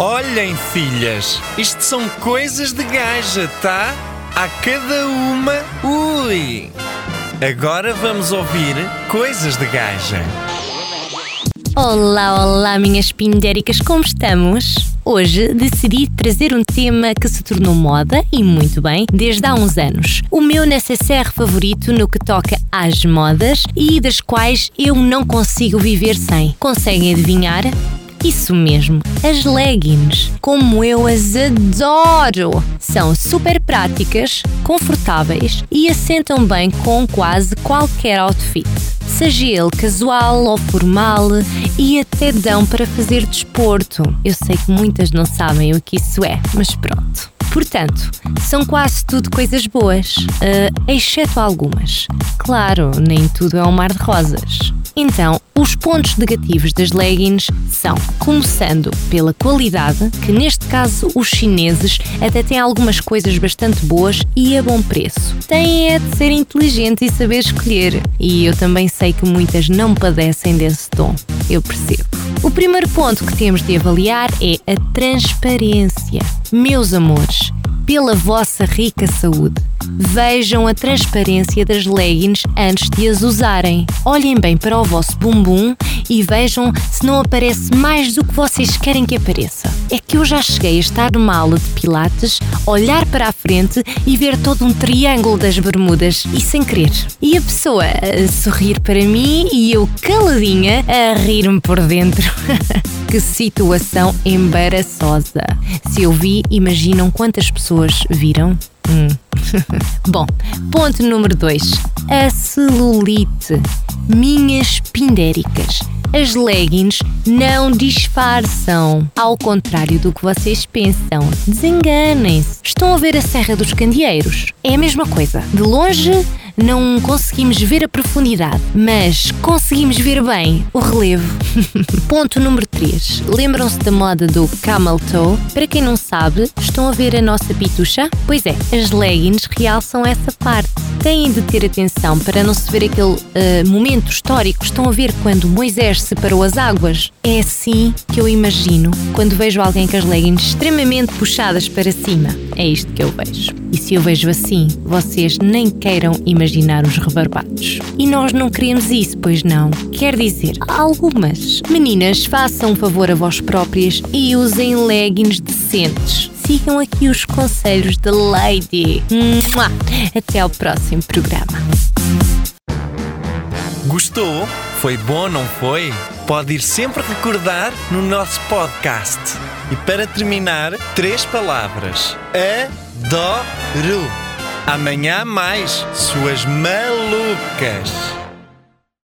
Olhem, filhas, isto são coisas de gaja, tá? A cada uma, ui! Agora vamos ouvir coisas de gaja. Olá, olá, minhas pindéricas, como estamos? Hoje decidi trazer um tema que se tornou moda, e muito bem, desde há uns anos. O meu necessaire favorito no que toca às modas e das quais eu não consigo viver sem. Conseguem adivinhar? Isso mesmo, as leggings. Como eu as adoro! São super práticas, confortáveis e assentam bem com quase qualquer outfit. Seja ele casual ou formal e até dão para fazer desporto. Eu sei que muitas não sabem o que isso é, mas pronto. Portanto, são quase tudo coisas boas, uh, exceto algumas. Claro, nem tudo é um mar de rosas. Então, os pontos negativos das leggings são, começando pela qualidade, que neste caso os chineses até têm algumas coisas bastante boas e a bom preço. Têm é de ser inteligentes e saber escolher, e eu também sei que muitas não padecem desse tom. Eu percebo. O primeiro ponto que temos de avaliar é a transparência. Meus amores, pela vossa rica saúde. Vejam a transparência das leggings antes de as usarem. Olhem bem para o vosso bumbum e vejam se não aparece mais do que vocês querem que apareça. É que eu já cheguei a estar numa aula de pilates, olhar para a frente e ver todo um triângulo das bermudas e sem querer. E a pessoa a sorrir para mim e eu caladinha a rir-me por dentro. que situação embaraçosa. Se eu vi, imaginam quantas pessoas viram? Hum. Bom, ponto número 2. A celulite. Minhas pindéricas. As leggings não disfarçam. Ao contrário do que vocês pensam. Desenganem-se. Estão a ver a Serra dos Candeeiros? É a mesma coisa. De longe, não conseguimos ver a profundidade, mas conseguimos ver bem o relevo. Ponto número 3. Lembram-se da moda do camel toe? Para quem não sabe, estão a ver a nossa pitucha? Pois é, as leggings realçam essa parte. Têm de ter atenção para não se ver aquele uh, momento histórico. Estão a ver quando Moisés separou as águas? É assim que eu imagino quando vejo alguém com as leggings extremamente puxadas para cima. É isto que eu vejo. E se eu vejo assim, vocês nem queiram imaginar os rebarbados. E nós não queremos isso, pois não? Quer dizer, algumas. Meninas, façam um favor a vós próprias e usem leggings decentes sigam aqui os conselhos da Lady. Até ao próximo programa. Gostou? Foi bom, não foi? Pode ir sempre recordar no nosso podcast. E para terminar, três palavras: adoro. Amanhã mais, suas malucas.